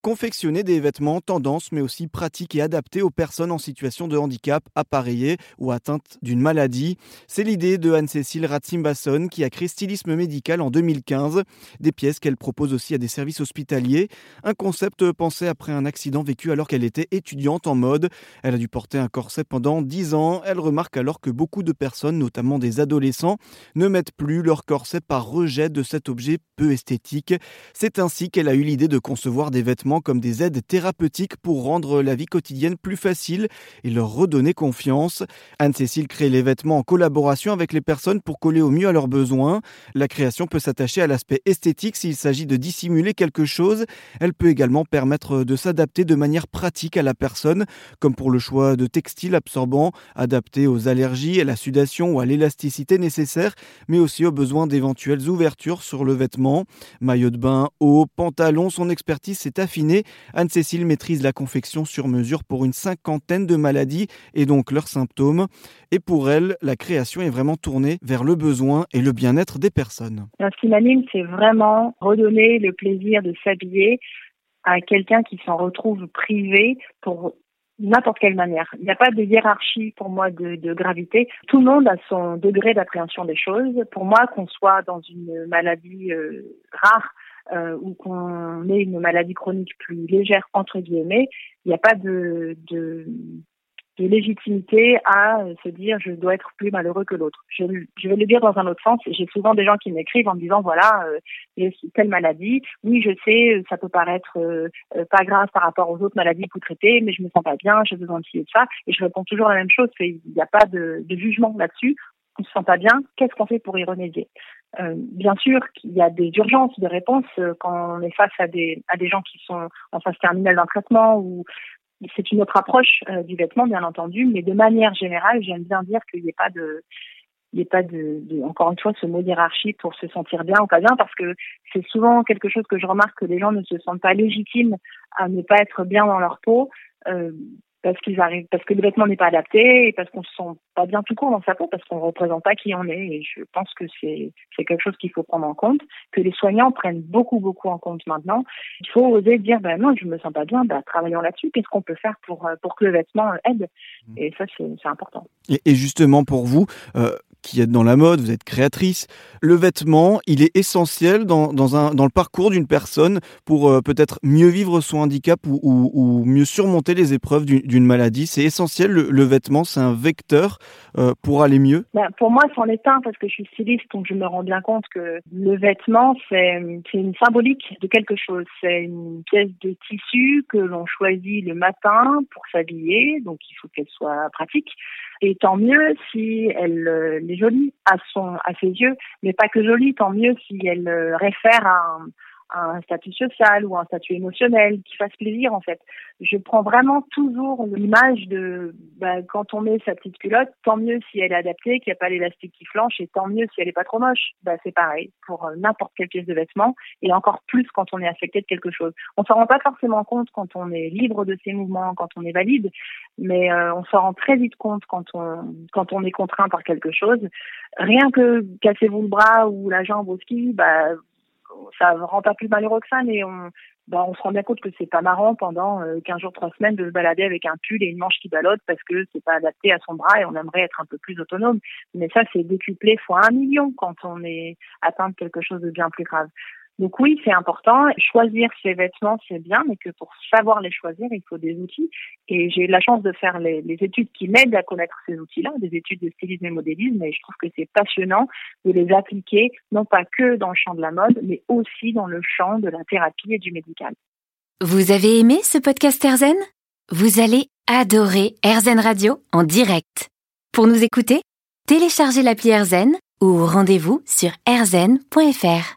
Confectionner des vêtements tendance mais aussi pratiques et adaptés aux personnes en situation de handicap, appareillées ou atteintes d'une maladie. C'est l'idée de Anne-Cécile Ratzimbasson qui a créé Stylisme médical en 2015, des pièces qu'elle propose aussi à des services hospitaliers, un concept pensé après un accident vécu alors qu'elle était étudiante en mode. Elle a dû porter un corset pendant 10 ans. Elle remarque alors que beaucoup de personnes, notamment des adolescents, ne mettent plus leur corset par rejet de cet objet peu esthétique. C'est ainsi qu'elle a eu l'idée de concevoir des vêtements comme des aides thérapeutiques pour rendre la vie quotidienne plus facile et leur redonner confiance. Anne-Cécile crée les vêtements en collaboration avec les personnes pour coller au mieux à leurs besoins. La création peut s'attacher à l'aspect esthétique s'il s'agit de dissimuler quelque chose. Elle peut également permettre de s'adapter de manière pratique à la personne, comme pour le choix de textiles absorbants adaptés aux allergies, à la sudation ou à l'élasticité nécessaire, mais aussi aux besoins d'éventuelles ouvertures sur le vêtement. Maillot de bain, haut, pantalon, son expertise s'est Anne-Cécile maîtrise la confection sur mesure pour une cinquantaine de maladies et donc leurs symptômes. Et pour elle, la création est vraiment tournée vers le besoin et le bien-être des personnes. Ce qui m'anime, c'est vraiment redonner le plaisir de s'habiller à quelqu'un qui s'en retrouve privé pour n'importe quelle manière. Il n'y a pas de hiérarchie pour moi de, gravité. Tout le monde a son degré d'appréhension des choses. Pour moi, qu'on soit dans une maladie euh, rare ou qu'on ait une maladie chronique plus légère, entre guillemets, il n'y a pas de, légitimité à se dire je dois être plus malheureux que l'autre. Je, je, vais le dire dans un autre sens. J'ai souvent des gens qui m'écrivent en me disant voilà, euh, j'ai telle maladie. Oui, je sais, ça peut paraître euh, pas grave par rapport aux autres maladies que vous traitez, mais je me sens pas bien, j'ai besoin de ci et de ça. Et je réponds toujours la même chose, il n'y a pas de jugement là-dessus se sent pas bien, qu'est-ce qu'on fait pour y remédier? Euh, Bien sûr qu'il y a des urgences de réponse euh, quand on est face à des à des gens qui sont en phase terminale d'un traitement ou c'est une autre approche euh, du vêtement bien entendu, mais de manière générale, j'aime bien dire qu'il n'y ait pas de il pas de, encore une fois ce mot d'hierarchie pour se sentir bien ou pas bien parce que c'est souvent quelque chose que je remarque que les gens ne se sentent pas légitimes à ne pas être bien dans leur peau parce qu'ils arrivent, parce que le vêtement n'est pas adapté et parce qu'on se sent pas bien tout court dans sa peau, parce qu'on représente pas qui on est. Et je pense que c'est c'est quelque chose qu'il faut prendre en compte, que les soignants prennent beaucoup beaucoup en compte maintenant. Il faut oser dire ben non, je me sens pas bien, ben travaillons là-dessus. Qu'est-ce qu'on peut faire pour euh, pour que le vêtement aide? Mmh. Et ça c'est c'est important. Et, et, justement pour vous, euh, qui êtes dans la mode, vous êtes créatrice. Le vêtement, il est essentiel dans, dans, un, dans le parcours d'une personne pour euh, peut-être mieux vivre son handicap ou, ou, mieux surmonter les épreuves d'une maladie. C'est essentiel, le, le vêtement, c'est un vecteur euh, pour aller mieux ben, Pour moi, c'en est un parce que je suis styliste, donc je me rends bien compte que le vêtement, c'est une symbolique de quelque chose. C'est une pièce de tissu que l'on choisit le matin pour s'habiller, donc il faut qu'elle soit pratique. Et tant mieux si elle euh, est jolie à son à ses yeux, mais pas que jolie, tant mieux si elle euh, réfère à un, un statut social ou un statut émotionnel qui fasse plaisir en fait. Je prends vraiment toujours l'image de bah, quand on met sa petite culotte, tant mieux si elle est adaptée, qu'il n'y a pas l'élastique qui flanche, et tant mieux si elle est pas trop moche. Bah, c'est pareil pour euh, n'importe quelle pièce de vêtement, et encore plus quand on est affecté de quelque chose. On s'en rend pas forcément compte quand on est libre de ses mouvements, quand on est valide, mais euh, on s'en rend très vite compte quand on est contraint par quelque chose. Rien que cassez-vous le bras ou la jambe au ski, bah ça rend pas plus malheureux que ça, mais on, bah, on se rend bien compte que c'est pas marrant pendant 15 euh, jours, 3 semaines de se balader avec un pull et une manche qui ballotte parce que c'est pas adapté à son bras et on aimerait être un peu plus autonome. Mais ça, c'est décuplé fois un million quand on est atteint de quelque chose de bien plus grave. Donc oui, c'est important. Choisir ses vêtements, c'est bien, mais que pour savoir les choisir, il faut des outils. Et j'ai eu la chance de faire les, études qui m'aident à connaître ces outils-là, des études de stylisme et modélisme, et je trouve que c'est passionnant de les appliquer, non pas que dans le champ de la mode, mais aussi dans le champ de la thérapie et du médical. Vous avez aimé ce podcast Erzen Vous allez adorer Erzen Radio en direct. Pour nous écouter, téléchargez l'appli Erzen ou rendez-vous sur erzen.fr.